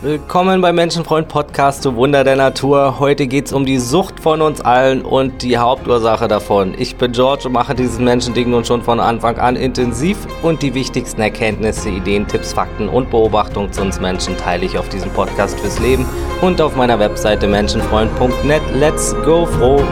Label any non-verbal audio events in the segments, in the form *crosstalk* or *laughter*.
Willkommen beim Menschenfreund Podcast zu Wunder der Natur. Heute geht es um die Sucht von uns allen und die Hauptursache davon. Ich bin George und mache diesen Menschending nun schon von Anfang an intensiv und die wichtigsten Erkenntnisse, Ideen, Tipps, Fakten und Beobachtungen zu uns Menschen teile ich auf diesem Podcast fürs Leben und auf meiner Webseite menschenfreund.net. Let's go froh!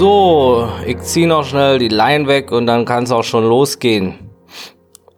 So, ich ziehe noch schnell die Line weg und dann kann es auch schon losgehen.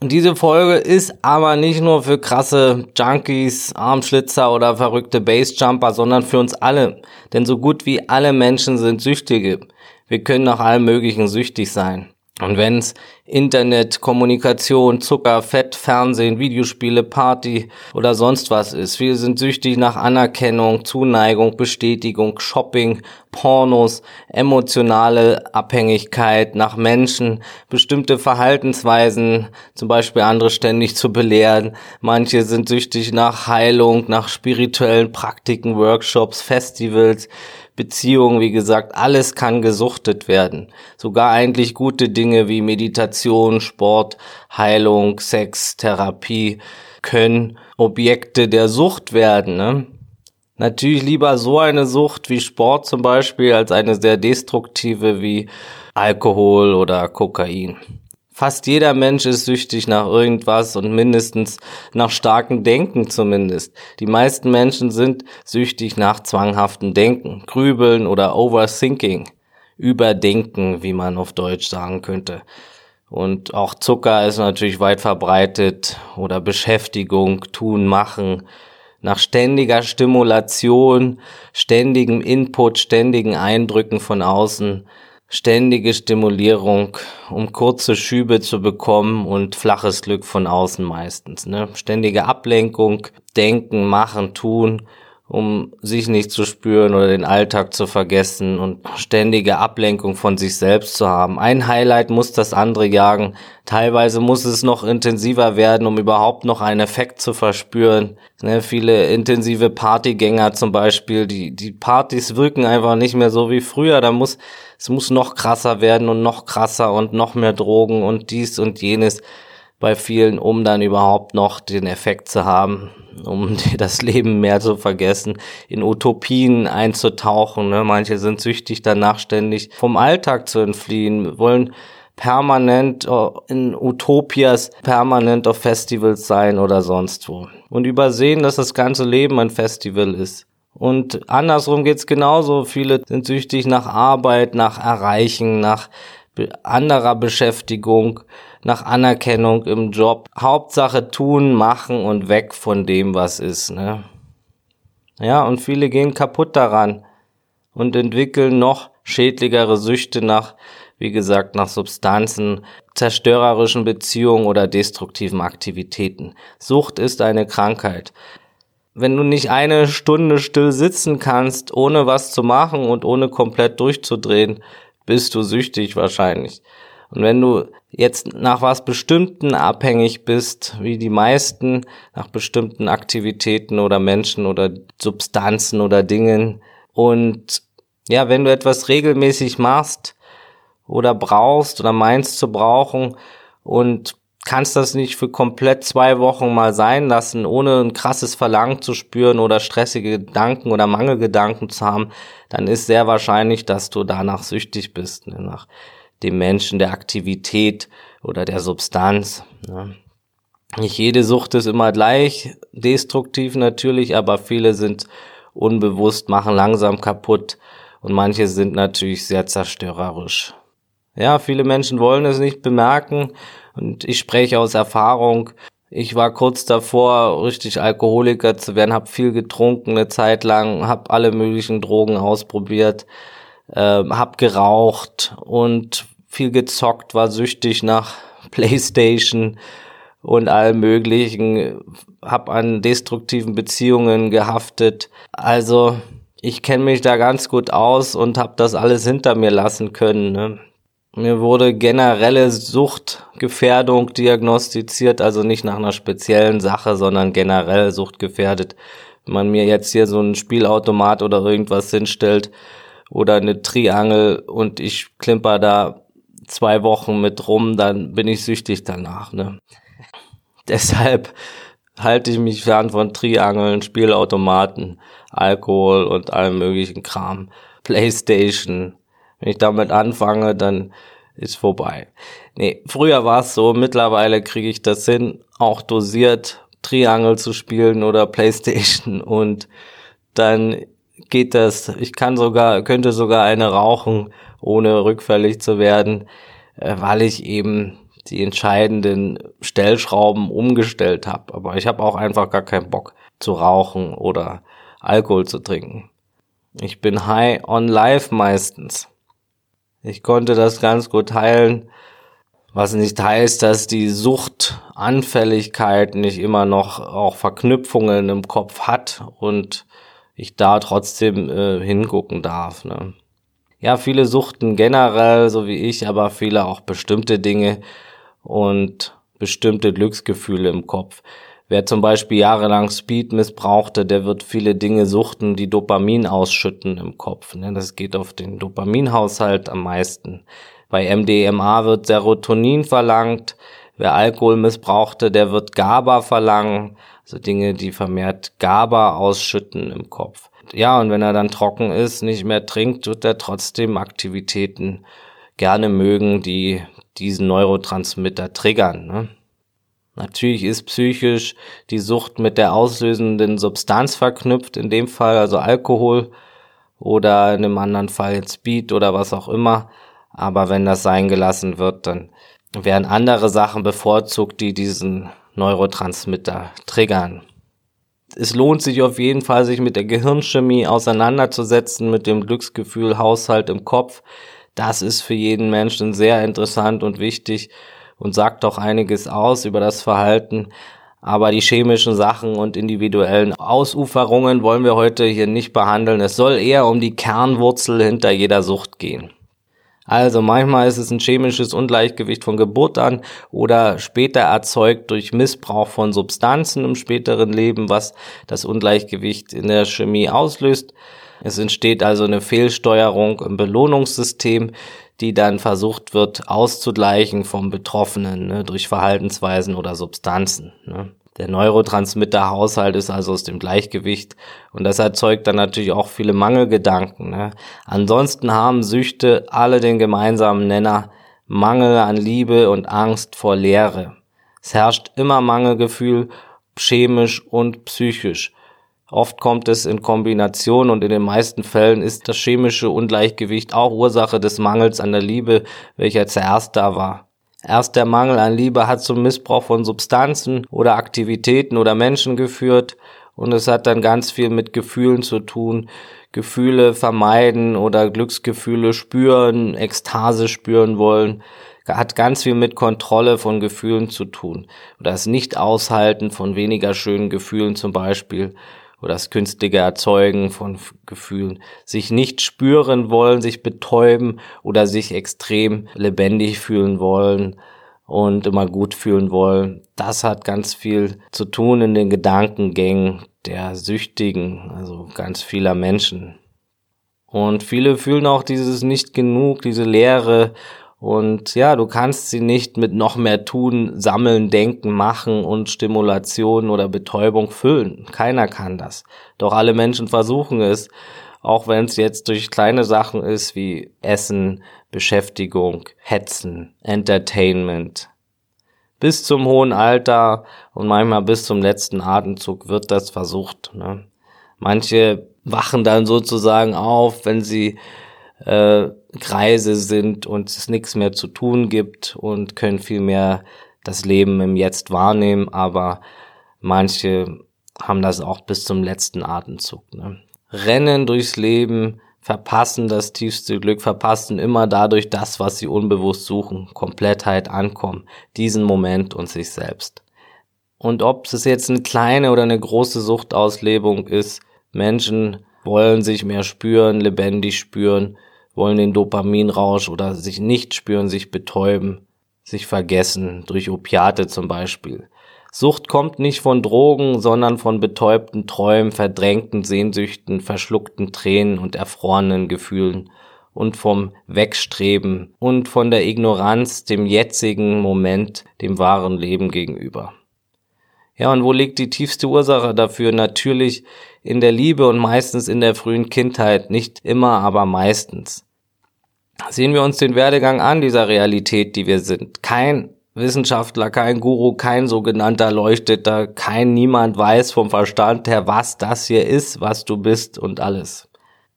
Und diese Folge ist aber nicht nur für krasse Junkies, Armschlitzer oder verrückte Bassjumper, sondern für uns alle. Denn so gut wie alle Menschen sind Süchtige. Wir können nach allem Möglichen süchtig sein. Und wenn's Internet, Kommunikation, Zucker, Fett, Fernsehen, Videospiele, Party oder sonst was ist. Viele sind süchtig nach Anerkennung, Zuneigung, Bestätigung, Shopping, Pornos, emotionale Abhängigkeit nach Menschen, bestimmte Verhaltensweisen, zum Beispiel andere ständig zu belehren. Manche sind süchtig nach Heilung, nach spirituellen Praktiken, Workshops, Festivals. Beziehungen, wie gesagt, alles kann gesuchtet werden. Sogar eigentlich gute Dinge wie Meditation, Sport, Heilung, Sex, Therapie können Objekte der Sucht werden. Ne? Natürlich lieber so eine Sucht wie Sport zum Beispiel als eine sehr destruktive wie Alkohol oder Kokain. Fast jeder Mensch ist süchtig nach irgendwas und mindestens nach starkem Denken zumindest. Die meisten Menschen sind süchtig nach zwanghaftem Denken, Grübeln oder Overthinking. Überdenken, wie man auf Deutsch sagen könnte. Und auch Zucker ist natürlich weit verbreitet oder Beschäftigung, tun, machen. Nach ständiger Stimulation, ständigem Input, ständigen Eindrücken von außen ständige Stimulierung, um kurze Schübe zu bekommen und flaches Glück von außen meistens. Ne? Ständige Ablenkung, denken, machen, tun, um sich nicht zu spüren oder den Alltag zu vergessen und ständige Ablenkung von sich selbst zu haben. Ein Highlight muss das andere jagen. Teilweise muss es noch intensiver werden, um überhaupt noch einen Effekt zu verspüren. Ne, viele intensive Partygänger zum Beispiel, die, die Partys wirken einfach nicht mehr so wie früher. Da muss, es muss noch krasser werden und noch krasser und noch mehr Drogen und dies und jenes bei vielen, um dann überhaupt noch den Effekt zu haben, um *laughs* das Leben mehr zu vergessen, in Utopien einzutauchen. Ne? Manche sind süchtig danach ständig vom Alltag zu entfliehen, wollen permanent äh, in Utopias, permanent auf Festivals sein oder sonst wo. Und übersehen, dass das ganze Leben ein Festival ist. Und andersrum geht's genauso. Viele sind süchtig nach Arbeit, nach Erreichen, nach anderer Beschäftigung, nach Anerkennung im Job. Hauptsache tun, machen und weg von dem, was ist. Ne? Ja, und viele gehen kaputt daran und entwickeln noch schädlichere Süchte nach, wie gesagt, nach Substanzen, zerstörerischen Beziehungen oder destruktiven Aktivitäten. Sucht ist eine Krankheit. Wenn du nicht eine Stunde still sitzen kannst, ohne was zu machen und ohne komplett durchzudrehen, bist du süchtig wahrscheinlich. Und wenn du jetzt nach was Bestimmten abhängig bist, wie die meisten, nach bestimmten Aktivitäten oder Menschen oder Substanzen oder Dingen, und ja, wenn du etwas regelmäßig machst oder brauchst oder meinst zu brauchen und kannst das nicht für komplett zwei Wochen mal sein lassen, ohne ein krasses Verlangen zu spüren oder stressige Gedanken oder Mangelgedanken zu haben, dann ist sehr wahrscheinlich, dass du danach süchtig bist, ne, nach dem Menschen, der Aktivität oder der Substanz. Ne. Nicht jede Sucht ist immer gleich destruktiv natürlich, aber viele sind unbewusst, machen langsam kaputt und manche sind natürlich sehr zerstörerisch. Ja, viele Menschen wollen es nicht bemerken und ich spreche aus Erfahrung. Ich war kurz davor, richtig Alkoholiker zu werden, habe viel getrunken eine Zeit lang, habe alle möglichen Drogen ausprobiert, äh, habe geraucht und viel gezockt, war süchtig nach *laughs* Playstation und allem möglichen, habe an destruktiven Beziehungen gehaftet. Also ich kenne mich da ganz gut aus und habe das alles hinter mir lassen können. Ne? Mir wurde generelle Suchtgefährdung diagnostiziert, also nicht nach einer speziellen Sache, sondern generell suchtgefährdet man mir jetzt hier so ein Spielautomat oder irgendwas hinstellt oder eine Triangel und ich klimper da zwei Wochen mit rum, dann bin ich süchtig danach. Ne? *laughs* Deshalb halte ich mich fern von Triangeln, Spielautomaten, Alkohol und allem möglichen Kram. Playstation. Wenn ich damit anfange, dann ist vorbei. Nee, früher war es so, mittlerweile kriege ich das hin, auch dosiert Triangel zu spielen oder Playstation *laughs* und dann geht das, ich kann sogar, könnte sogar eine rauchen, ohne rückfällig zu werden, äh, weil ich eben die entscheidenden Stellschrauben umgestellt habe. Aber ich habe auch einfach gar keinen Bock zu rauchen oder Alkohol zu trinken. Ich bin high on life meistens. Ich konnte das ganz gut heilen, was nicht heißt, dass die Suchtanfälligkeit nicht immer noch auch Verknüpfungen im Kopf hat und ich da trotzdem äh, hingucken darf. Ne? Ja, viele suchten generell, so wie ich, aber viele auch bestimmte Dinge und bestimmte Glücksgefühle im Kopf. Wer zum Beispiel jahrelang Speed missbrauchte, der wird viele Dinge suchten, die Dopamin ausschütten im Kopf. Ne? Das geht auf den Dopaminhaushalt am meisten. Bei MDMA wird Serotonin verlangt. Wer Alkohol missbrauchte, der wird GABA verlangen. Also Dinge, die vermehrt GABA ausschütten im Kopf. Ja, und wenn er dann trocken ist, nicht mehr trinkt, wird er trotzdem Aktivitäten gerne mögen, die diesen Neurotransmitter triggern. Ne? Natürlich ist psychisch die Sucht mit der auslösenden Substanz verknüpft, in dem Fall also Alkohol oder in einem anderen Fall jetzt Speed oder was auch immer. Aber wenn das sein gelassen wird, dann werden andere Sachen bevorzugt, die diesen Neurotransmitter triggern. Es lohnt sich auf jeden Fall, sich mit der Gehirnchemie auseinanderzusetzen, mit dem Glücksgefühl, Haushalt im Kopf. Das ist für jeden Menschen sehr interessant und wichtig und sagt auch einiges aus über das Verhalten. Aber die chemischen Sachen und individuellen Ausuferungen wollen wir heute hier nicht behandeln. Es soll eher um die Kernwurzel hinter jeder Sucht gehen. Also manchmal ist es ein chemisches Ungleichgewicht von Geburt an oder später erzeugt durch Missbrauch von Substanzen im späteren Leben, was das Ungleichgewicht in der Chemie auslöst. Es entsteht also eine Fehlsteuerung im Belohnungssystem, die dann versucht wird auszugleichen vom Betroffenen ne, durch Verhaltensweisen oder Substanzen. Ne. Der Neurotransmitterhaushalt ist also aus dem Gleichgewicht und das erzeugt dann natürlich auch viele Mangelgedanken. Ne. Ansonsten haben Süchte alle den gemeinsamen Nenner Mangel an Liebe und Angst vor Leere. Es herrscht immer Mangelgefühl, chemisch und psychisch. Oft kommt es in Kombination und in den meisten Fällen ist das chemische Ungleichgewicht auch Ursache des Mangels an der Liebe, welcher zuerst da war. Erst der Mangel an Liebe hat zum Missbrauch von Substanzen oder Aktivitäten oder Menschen geführt und es hat dann ganz viel mit Gefühlen zu tun. Gefühle vermeiden oder Glücksgefühle spüren, Ekstase spüren wollen, hat ganz viel mit Kontrolle von Gefühlen zu tun. Oder das Nicht-Aushalten von weniger schönen Gefühlen zum Beispiel oder das künstliche Erzeugen von Gefühlen, sich nicht spüren wollen, sich betäuben oder sich extrem lebendig fühlen wollen und immer gut fühlen wollen. Das hat ganz viel zu tun in den Gedankengängen der Süchtigen, also ganz vieler Menschen. Und viele fühlen auch dieses nicht genug, diese Leere und ja, du kannst sie nicht mit noch mehr tun, sammeln, denken, machen und Stimulation oder Betäubung füllen. Keiner kann das. Doch alle Menschen versuchen es, auch wenn es jetzt durch kleine Sachen ist wie Essen, Beschäftigung, Hetzen, Entertainment. Bis zum hohen Alter und manchmal bis zum letzten Atemzug wird das versucht. Ne? Manche wachen dann sozusagen auf, wenn sie äh, Kreise sind und es nichts mehr zu tun gibt und können viel mehr das Leben im Jetzt wahrnehmen, aber manche haben das auch bis zum letzten Atemzug. Ne? Rennen durchs Leben, verpassen das tiefste Glück, verpassen immer dadurch das, was sie unbewusst suchen, Komplettheit ankommen, diesen Moment und sich selbst. Und ob es jetzt eine kleine oder eine große Suchtauslebung ist, Menschen wollen sich mehr spüren, lebendig spüren, wollen den Dopaminrausch oder sich nicht spüren, sich betäuben, sich vergessen, durch Opiate zum Beispiel. Sucht kommt nicht von Drogen, sondern von betäubten Träumen, verdrängten Sehnsüchten, verschluckten Tränen und erfrorenen Gefühlen und vom Wegstreben und von der Ignoranz dem jetzigen Moment, dem wahren Leben gegenüber. Ja, und wo liegt die tiefste Ursache dafür? Natürlich in der Liebe und meistens in der frühen Kindheit, nicht immer, aber meistens. Sehen wir uns den Werdegang an dieser Realität, die wir sind. Kein Wissenschaftler, kein Guru, kein sogenannter Leuchteter, kein niemand weiß vom Verstand her, was das hier ist, was du bist und alles.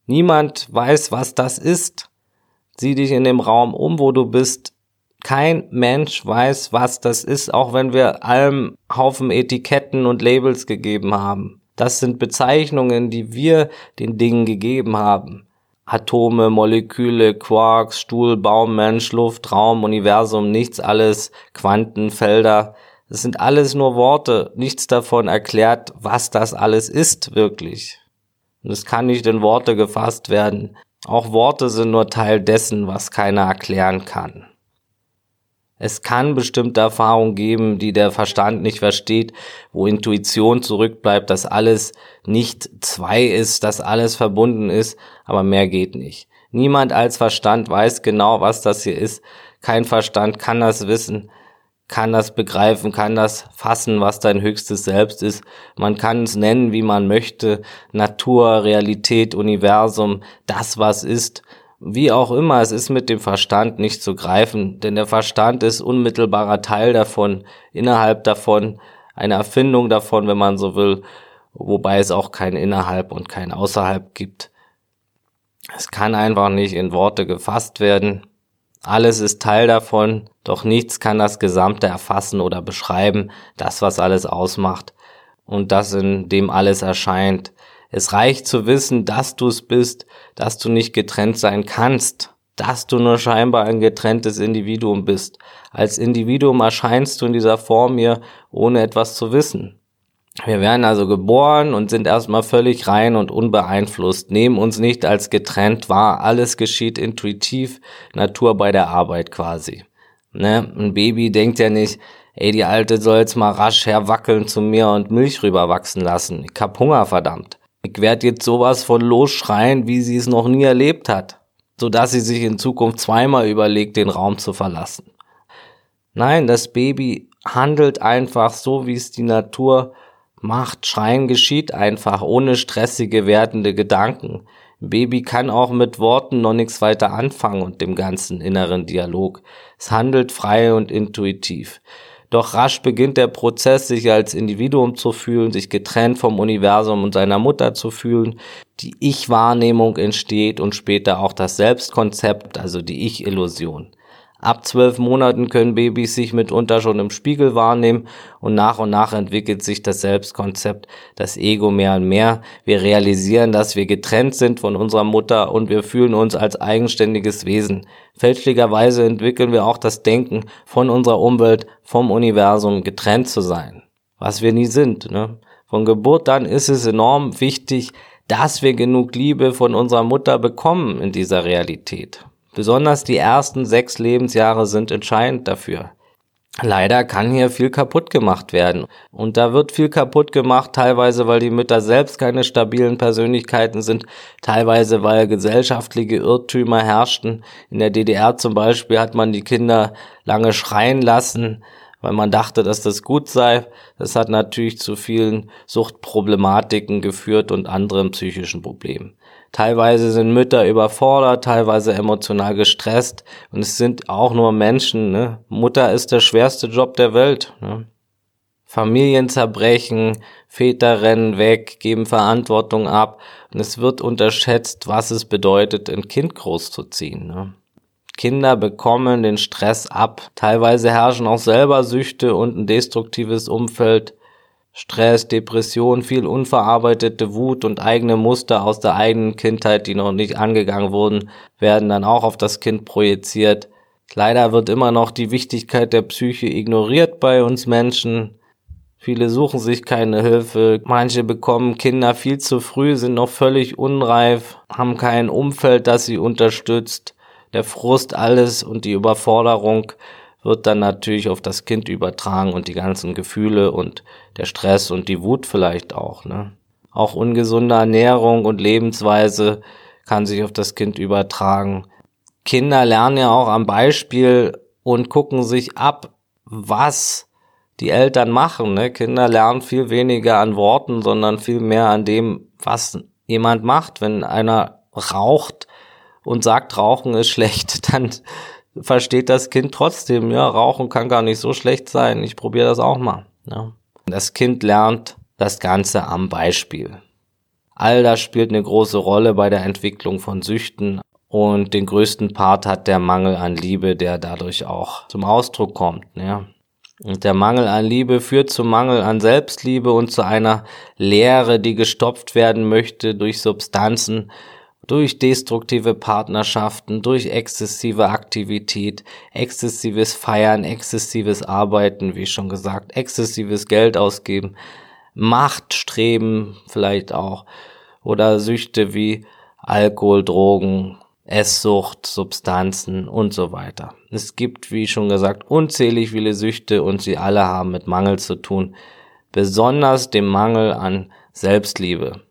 Niemand weiß, was das ist. Sieh dich in dem Raum um, wo du bist. Kein Mensch weiß, was das ist, auch wenn wir allem Haufen Etiketten und Labels gegeben haben. Das sind Bezeichnungen, die wir den Dingen gegeben haben. Atome, Moleküle, Quarks, Stuhl, Baum, Mensch, Luft, Raum, Universum, nichts alles, Quantenfelder. Das sind alles nur Worte. Nichts davon erklärt, was das alles ist wirklich. Und es kann nicht in Worte gefasst werden. Auch Worte sind nur Teil dessen, was keiner erklären kann. Es kann bestimmte Erfahrungen geben, die der Verstand nicht versteht, wo Intuition zurückbleibt, dass alles nicht zwei ist, dass alles verbunden ist, aber mehr geht nicht. Niemand als Verstand weiß genau, was das hier ist. Kein Verstand kann das wissen kann das begreifen, kann das fassen, was dein höchstes Selbst ist. Man kann es nennen, wie man möchte. Natur, Realität, Universum, das, was ist. Wie auch immer, es ist mit dem Verstand nicht zu greifen, denn der Verstand ist unmittelbarer Teil davon, innerhalb davon, eine Erfindung davon, wenn man so will, wobei es auch kein innerhalb und kein außerhalb gibt. Es kann einfach nicht in Worte gefasst werden. Alles ist Teil davon, doch nichts kann das Gesamte erfassen oder beschreiben, das, was alles ausmacht und das, in dem alles erscheint. Es reicht zu wissen, dass du es bist, dass du nicht getrennt sein kannst, dass du nur scheinbar ein getrenntes Individuum bist. Als Individuum erscheinst du in dieser Form hier, ohne etwas zu wissen. Wir werden also geboren und sind erstmal völlig rein und unbeeinflusst, nehmen uns nicht als getrennt wahr, alles geschieht intuitiv, Natur bei der Arbeit quasi. Ne? Ein Baby denkt ja nicht, ey, die Alte soll jetzt mal rasch herwackeln zu mir und Milch rüberwachsen lassen. Ich hab Hunger, verdammt. Ich werd jetzt sowas von losschreien, wie sie es noch nie erlebt hat, sodass sie sich in Zukunft zweimal überlegt, den Raum zu verlassen. Nein, das Baby handelt einfach so, wie es die Natur macht. Schreien geschieht einfach, ohne stressige, wertende Gedanken. Baby kann auch mit Worten noch nichts weiter anfangen und dem ganzen inneren Dialog. Es handelt frei und intuitiv. Doch rasch beginnt der Prozess, sich als Individuum zu fühlen, sich getrennt vom Universum und seiner Mutter zu fühlen. Die Ich-Wahrnehmung entsteht und später auch das Selbstkonzept, also die Ich-Illusion. Ab zwölf Monaten können Babys sich mitunter schon im Spiegel wahrnehmen und nach und nach entwickelt sich das Selbstkonzept, das Ego mehr und mehr. Wir realisieren, dass wir getrennt sind von unserer Mutter und wir fühlen uns als eigenständiges Wesen. Fälschlicherweise entwickeln wir auch das Denken, von unserer Umwelt, vom Universum getrennt zu sein. Was wir nie sind. Ne? Von Geburt an ist es enorm wichtig, dass wir genug Liebe von unserer Mutter bekommen in dieser Realität. Besonders die ersten sechs Lebensjahre sind entscheidend dafür. Leider kann hier viel kaputt gemacht werden. Und da wird viel kaputt gemacht, teilweise weil die Mütter selbst keine stabilen Persönlichkeiten sind, teilweise weil gesellschaftliche Irrtümer herrschten. In der DDR zum Beispiel hat man die Kinder lange schreien lassen, weil man dachte, dass das gut sei. Das hat natürlich zu vielen Suchtproblematiken geführt und anderen psychischen Problemen. Teilweise sind Mütter überfordert, teilweise emotional gestresst und es sind auch nur Menschen. Ne? Mutter ist der schwerste Job der Welt. Ne? Familien zerbrechen, Väter rennen weg, geben Verantwortung ab und es wird unterschätzt, was es bedeutet, ein Kind großzuziehen. Ne? Kinder bekommen den Stress ab. Teilweise herrschen auch selber Süchte und ein destruktives Umfeld. Stress, Depression, viel unverarbeitete Wut und eigene Muster aus der eigenen Kindheit, die noch nicht angegangen wurden, werden dann auch auf das Kind projiziert. Leider wird immer noch die Wichtigkeit der Psyche ignoriert bei uns Menschen. Viele suchen sich keine Hilfe. Manche bekommen Kinder viel zu früh, sind noch völlig unreif, haben kein Umfeld, das sie unterstützt. Der Frust, alles und die Überforderung wird dann natürlich auf das Kind übertragen und die ganzen Gefühle und der Stress und die Wut vielleicht auch. Ne? Auch ungesunde Ernährung und Lebensweise kann sich auf das Kind übertragen. Kinder lernen ja auch am Beispiel und gucken sich ab, was die Eltern machen. Ne? Kinder lernen viel weniger an Worten, sondern viel mehr an dem, was jemand macht. Wenn einer raucht und sagt, Rauchen ist schlecht, *laughs* dann versteht das Kind trotzdem, ja, Rauchen kann gar nicht so schlecht sein. Ich probiere das auch mal. Ja. Das Kind lernt das Ganze am Beispiel. All das spielt eine große Rolle bei der Entwicklung von Süchten und den größten Part hat der Mangel an Liebe, der dadurch auch zum Ausdruck kommt. Ja. Und der Mangel an Liebe führt zum Mangel an Selbstliebe und zu einer Leere, die gestopft werden möchte durch Substanzen, durch destruktive Partnerschaften, durch exzessive Aktivität, exzessives Feiern, exzessives Arbeiten, wie schon gesagt, exzessives Geld ausgeben, Machtstreben vielleicht auch oder Süchte wie Alkohol, Drogen, Esssucht, Substanzen und so weiter. Es gibt, wie schon gesagt, unzählig viele Süchte und sie alle haben mit Mangel zu tun, besonders dem Mangel an Selbstliebe.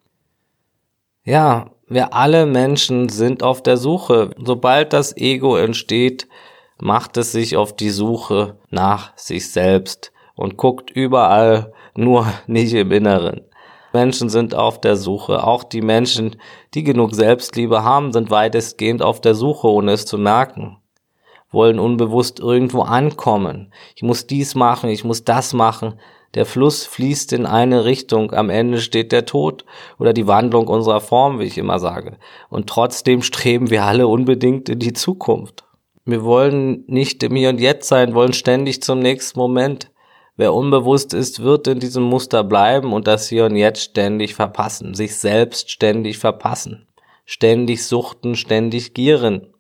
Ja, wir alle Menschen sind auf der Suche. Sobald das Ego entsteht, macht es sich auf die Suche nach sich selbst und guckt überall, nur *laughs* nicht im Inneren. Menschen sind auf der Suche. Auch die Menschen, die genug Selbstliebe haben, sind weitestgehend auf der Suche, ohne es zu merken. Wollen unbewusst irgendwo ankommen. Ich muss dies machen, ich muss das machen. Der Fluss fließt in eine Richtung, am Ende steht der Tod oder die Wandlung unserer Form, wie ich immer sage. Und trotzdem streben wir alle unbedingt in die Zukunft. Wir wollen nicht im Hier und Jetzt sein, wollen ständig zum nächsten Moment. Wer unbewusst ist, wird in diesem Muster bleiben und das Hier und Jetzt ständig verpassen, sich selbst ständig verpassen, ständig suchten, ständig gieren.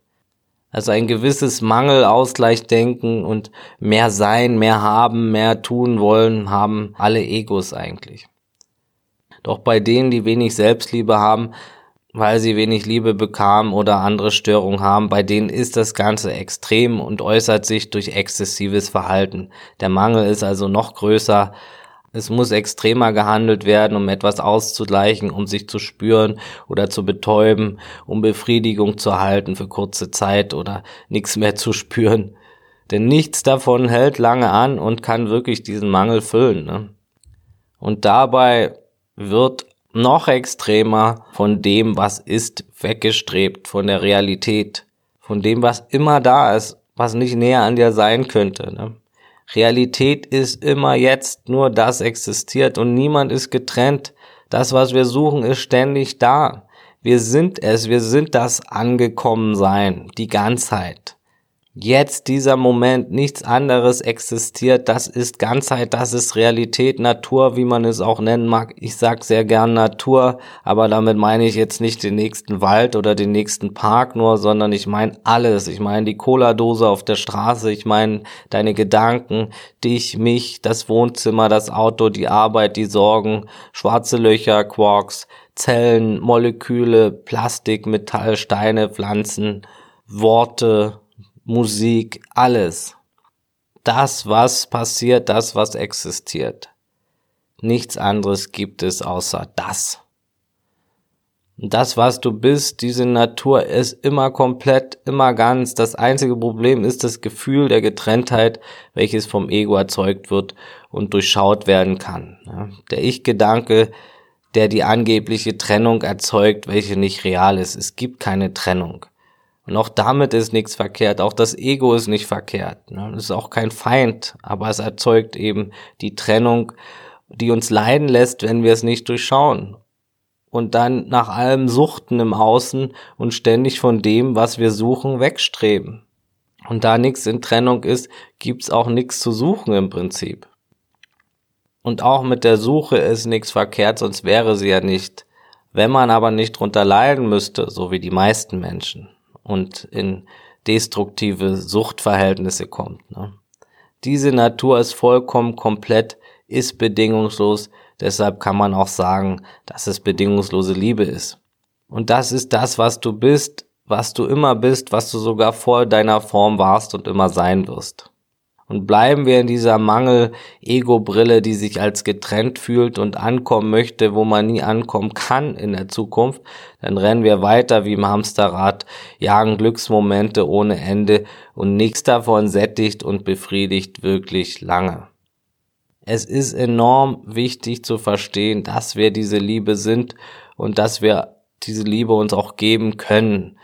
Also ein gewisses Mangelausgleichdenken und mehr sein, mehr haben, mehr tun wollen, haben alle Egos eigentlich. Doch bei denen, die wenig Selbstliebe haben, weil sie wenig Liebe bekamen oder andere Störungen haben, bei denen ist das Ganze extrem und äußert sich durch exzessives Verhalten. Der Mangel ist also noch größer es muss extremer gehandelt werden, um etwas auszugleichen, um sich zu spüren oder zu betäuben, um Befriedigung zu erhalten für kurze Zeit oder nichts mehr zu spüren. Denn nichts davon hält lange an und kann wirklich diesen Mangel füllen. Ne? Und dabei wird noch extremer von dem, was ist, weggestrebt, von der Realität, von dem, was immer da ist, was nicht näher an dir sein könnte. Ne? Realität ist immer jetzt, nur das existiert und niemand ist getrennt. Das, was wir suchen, ist ständig da. Wir sind es, wir sind das Angekommensein, die Ganzheit. Jetzt dieser Moment, nichts anderes existiert, das ist Ganzheit, das ist Realität, Natur, wie man es auch nennen mag. Ich sag sehr gern Natur, aber damit meine ich jetzt nicht den nächsten Wald oder den nächsten Park nur, sondern ich meine alles. Ich meine die Cola-Dose auf der Straße, ich meine deine Gedanken, dich, mich, das Wohnzimmer, das Auto, die Arbeit, die Sorgen, schwarze Löcher, Quarks, Zellen, Moleküle, Plastik, Metall, Steine, Pflanzen, Worte, Musik, alles. Das, was passiert, das, was existiert. Nichts anderes gibt es außer das. das, was du bist, diese Natur ist immer komplett, immer ganz. Das einzige Problem ist das Gefühl der Getrenntheit, welches vom Ego erzeugt wird und durchschaut werden kann. Der Ich-Gedanke, der die angebliche Trennung erzeugt, welche nicht real ist. Es gibt keine Trennung. Und auch damit ist nichts verkehrt. Auch das Ego ist nicht verkehrt. Ne? Es ist auch kein Feind, aber es erzeugt eben die Trennung, die uns leiden lässt, wenn wir es nicht durchschauen. Und dann nach allem Suchten im Außen und ständig von dem, was wir suchen, wegstreben. Und da nichts in Trennung ist, gibt's auch nichts zu suchen im Prinzip. Und auch mit der Suche ist nichts verkehrt, sonst wäre sie ja nicht. Wenn man aber nicht drunter leiden müsste, so wie die meisten Menschen, und in destruktive Suchtverhältnisse kommt. Ne? Diese Natur ist vollkommen komplett, ist bedingungslos, deshalb kann man auch sagen, dass es bedingungslose Liebe ist. Und das ist das, was du bist, was du immer bist, was du sogar vor deiner Form warst und immer sein wirst. Und bleiben wir in dieser Mangel-Ego-Brille, die sich als getrennt fühlt und ankommen möchte, wo man nie ankommen kann in der Zukunft, dann rennen wir weiter wie im Hamsterrad, jagen Glücksmomente ohne Ende und nichts davon sättigt und befriedigt wirklich lange. Es ist enorm wichtig zu verstehen, dass wir diese Liebe sind und dass wir diese Liebe uns auch geben können.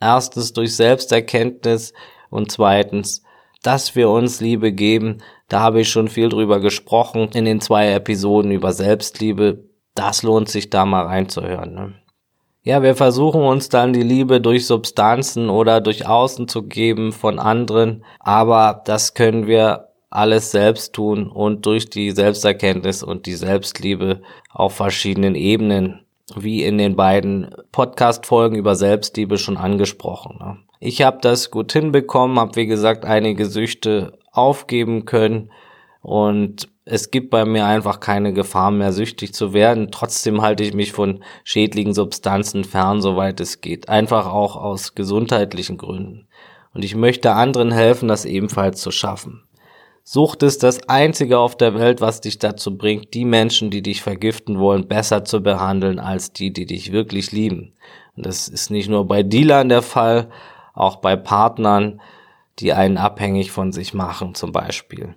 Erstens durch Selbsterkenntnis und zweitens dass wir uns Liebe geben. Da habe ich schon viel drüber gesprochen in den zwei Episoden über Selbstliebe. Das lohnt sich da mal reinzuhören. Ne? Ja, wir versuchen uns dann die Liebe durch Substanzen oder durch Außen zu geben von anderen, aber das können wir alles selbst tun und durch die Selbsterkenntnis und die Selbstliebe auf verschiedenen Ebenen, wie in den beiden Podcast-Folgen über Selbstliebe schon angesprochen. Ne? Ich habe das gut hinbekommen, habe wie gesagt einige Süchte aufgeben können und es gibt bei mir einfach keine Gefahr mehr, süchtig zu werden. Trotzdem halte ich mich von schädlichen Substanzen fern, soweit es geht. Einfach auch aus gesundheitlichen Gründen. Und ich möchte anderen helfen, das ebenfalls zu schaffen. Sucht ist das einzige auf der Welt, was dich dazu bringt, die Menschen, die dich vergiften wollen, besser zu behandeln als die, die dich wirklich lieben. Und das ist nicht nur bei Dealern der Fall, auch bei Partnern, die einen abhängig von sich machen zum Beispiel.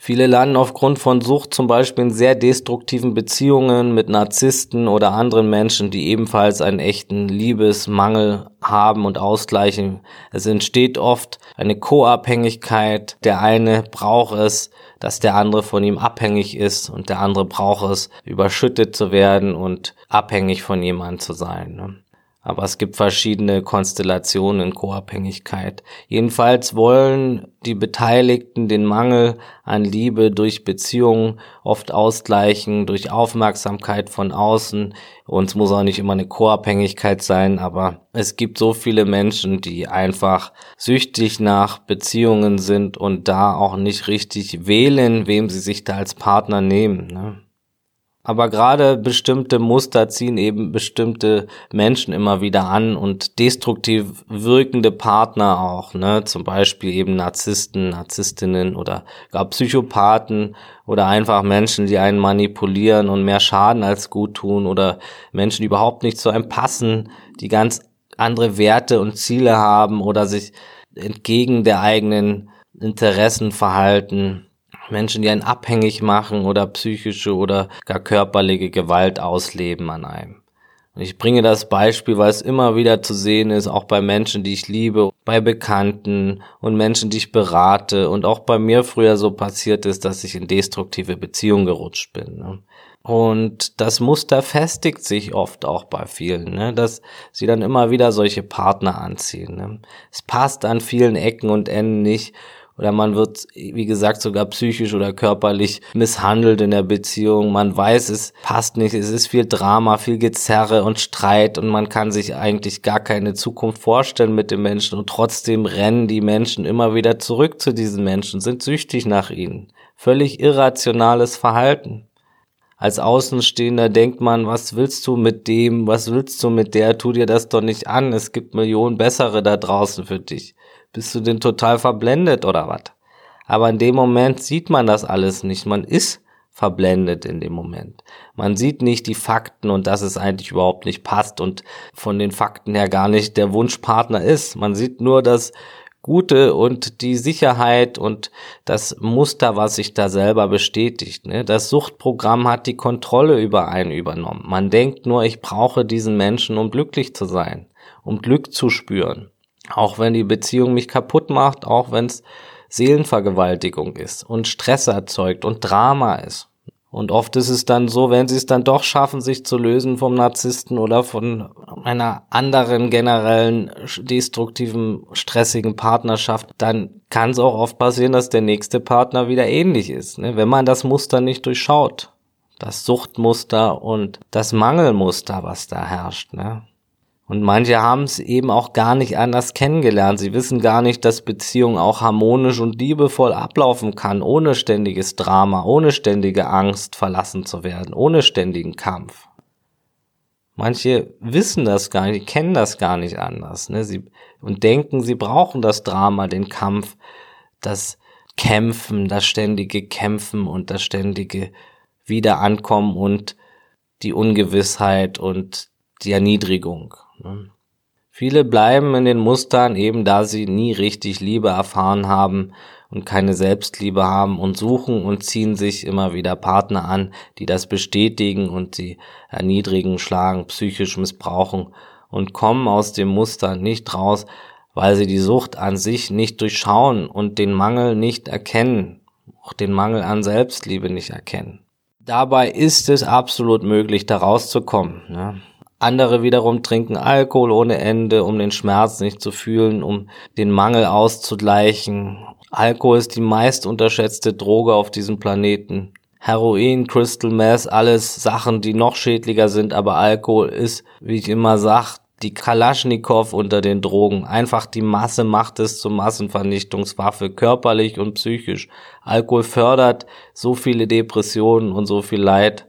Viele landen aufgrund von Sucht zum Beispiel in sehr destruktiven Beziehungen mit Narzissten oder anderen Menschen, die ebenfalls einen echten Liebesmangel haben und ausgleichen. Es entsteht oft eine Co-Abhängigkeit. Der eine braucht es, dass der andere von ihm abhängig ist und der andere braucht es, überschüttet zu werden und abhängig von jemandem zu sein. Aber es gibt verschiedene Konstellationen in Co-Abhängigkeit. Jedenfalls wollen die Beteiligten den Mangel an Liebe durch Beziehungen oft ausgleichen, durch Aufmerksamkeit von außen. Und es muss auch nicht immer eine Co-Abhängigkeit sein, aber es gibt so viele Menschen, die einfach süchtig nach Beziehungen sind und da auch nicht richtig wählen, wem sie sich da als Partner nehmen. Ne? Aber gerade bestimmte Muster ziehen eben bestimmte Menschen immer wieder an und destruktiv wirkende Partner auch, ne? Zum Beispiel eben Narzissten, Narzisstinnen oder gar Psychopathen oder einfach Menschen, die einen manipulieren und mehr Schaden als gut tun oder Menschen, die überhaupt nicht zu einem passen, die ganz andere Werte und Ziele haben oder sich entgegen der eigenen Interessen verhalten. Menschen, die einen abhängig machen oder psychische oder gar körperliche Gewalt ausleben an einem. Und ich bringe das Beispiel, weil es immer wieder zu sehen ist, auch bei Menschen, die ich liebe, bei Bekannten und Menschen, die ich berate und auch bei mir früher so passiert ist, dass ich in destruktive Beziehungen gerutscht bin. Ne? Und das Muster festigt sich oft auch bei vielen, ne? dass sie dann immer wieder solche Partner anziehen. Ne? Es passt an vielen Ecken und Enden nicht oder man wird, wie gesagt, sogar psychisch oder körperlich misshandelt in der Beziehung. Man weiß, es passt nicht, es ist viel Drama, viel Gezerre und Streit und man kann sich eigentlich gar keine Zukunft vorstellen mit dem Menschen und trotzdem rennen die Menschen immer wieder zurück zu diesen Menschen, sind süchtig nach ihnen. Völlig irrationales Verhalten. Als Außenstehender denkt man, was willst du mit dem, was willst du mit der, tu dir das doch nicht an, es gibt Millionen bessere da draußen für dich. Bist du denn total verblendet oder was? Aber in dem Moment sieht man das alles nicht. Man ist verblendet in dem Moment. Man sieht nicht die Fakten und dass es eigentlich überhaupt nicht passt und von den Fakten her gar nicht der Wunschpartner ist. Man sieht nur das Gute und die Sicherheit und das Muster, was sich da selber bestätigt. Ne? Das Suchtprogramm hat die Kontrolle über einen übernommen. Man denkt nur, ich brauche diesen Menschen, um glücklich zu sein, um Glück zu spüren. Auch wenn die Beziehung mich kaputt macht, auch wenn es Seelenvergewaltigung ist und Stress erzeugt und Drama ist. Und oft ist es dann so, wenn sie es dann doch schaffen, sich zu lösen vom Narzissten oder von einer anderen generellen destruktiven, stressigen Partnerschaft, dann kann es auch oft passieren, dass der nächste Partner wieder ähnlich ist, ne? wenn man das Muster nicht durchschaut. Das Suchtmuster und das Mangelmuster, was da herrscht. Ne? Und manche haben es eben auch gar nicht anders kennengelernt. Sie wissen gar nicht, dass Beziehung auch harmonisch und liebevoll ablaufen kann, ohne ständiges Drama, ohne ständige Angst, verlassen zu werden, ohne ständigen Kampf. Manche wissen das gar nicht, kennen das gar nicht anders, ne? Sie, und denken, sie brauchen das Drama, den Kampf, das Kämpfen, das ständige Kämpfen und das ständige Wiederankommen und die Ungewissheit und die Erniedrigung. Ne? Viele bleiben in den Mustern, eben da sie nie richtig Liebe erfahren haben und keine Selbstliebe haben und suchen und ziehen sich immer wieder Partner an, die das bestätigen und sie erniedrigen, schlagen, psychisch missbrauchen und kommen aus dem Muster nicht raus, weil sie die Sucht an sich nicht durchschauen und den Mangel nicht erkennen, auch den Mangel an Selbstliebe nicht erkennen. Dabei ist es absolut möglich, da rauszukommen. Ne? Andere wiederum trinken Alkohol ohne Ende, um den Schmerz nicht zu fühlen, um den Mangel auszugleichen. Alkohol ist die meist unterschätzte Droge auf diesem Planeten. Heroin, Crystal Meth, alles Sachen, die noch schädlicher sind, aber Alkohol ist, wie ich immer sag, die Kalaschnikow unter den Drogen. Einfach die Masse macht es zur Massenvernichtungswaffe, körperlich und psychisch. Alkohol fördert so viele Depressionen und so viel Leid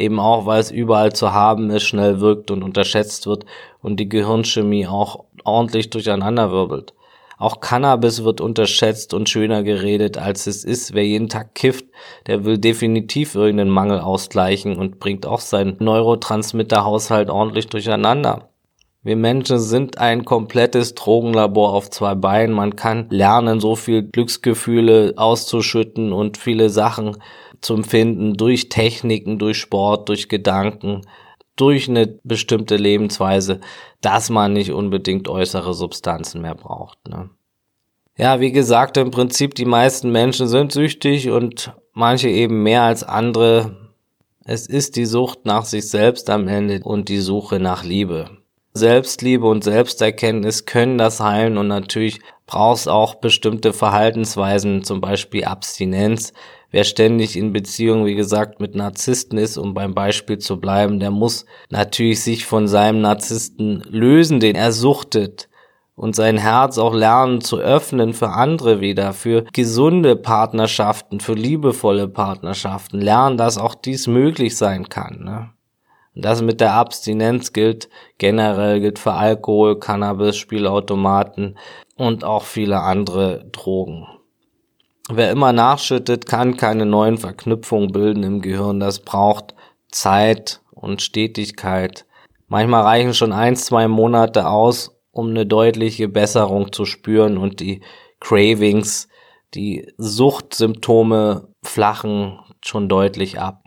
eben auch weil es überall zu haben ist, schnell wirkt und unterschätzt wird und die Gehirnchemie auch ordentlich durcheinanderwirbelt. Auch Cannabis wird unterschätzt und schöner geredet, als es ist. Wer jeden Tag kifft, der will definitiv irgendeinen Mangel ausgleichen und bringt auch seinen Neurotransmitterhaushalt ordentlich durcheinander. Wir Menschen sind ein komplettes Drogenlabor auf zwei Beinen. Man kann lernen, so viel Glücksgefühle auszuschütten und viele Sachen zum Finden durch Techniken, durch Sport, durch Gedanken, durch eine bestimmte Lebensweise, dass man nicht unbedingt äußere Substanzen mehr braucht. Ne? Ja, wie gesagt, im Prinzip die meisten Menschen sind süchtig und manche eben mehr als andere. Es ist die Sucht nach sich selbst am Ende und die Suche nach Liebe. Selbstliebe und Selbsterkenntnis können das heilen und natürlich brauchst auch bestimmte Verhaltensweisen, zum Beispiel Abstinenz, Wer ständig in Beziehung, wie gesagt, mit Narzissten ist, um beim Beispiel zu bleiben, der muss natürlich sich von seinem Narzissten lösen, den er suchtet und sein Herz auch lernen zu öffnen für andere wieder, für gesunde Partnerschaften, für liebevolle Partnerschaften, lernen, dass auch dies möglich sein kann. Ne? Und das mit der Abstinenz gilt generell, gilt für Alkohol, Cannabis, Spielautomaten und auch viele andere Drogen. Wer immer nachschüttet, kann keine neuen Verknüpfungen bilden im Gehirn. Das braucht Zeit und Stetigkeit. Manchmal reichen schon ein, zwei Monate aus, um eine deutliche Besserung zu spüren und die Cravings, die Suchtsymptome flachen schon deutlich ab.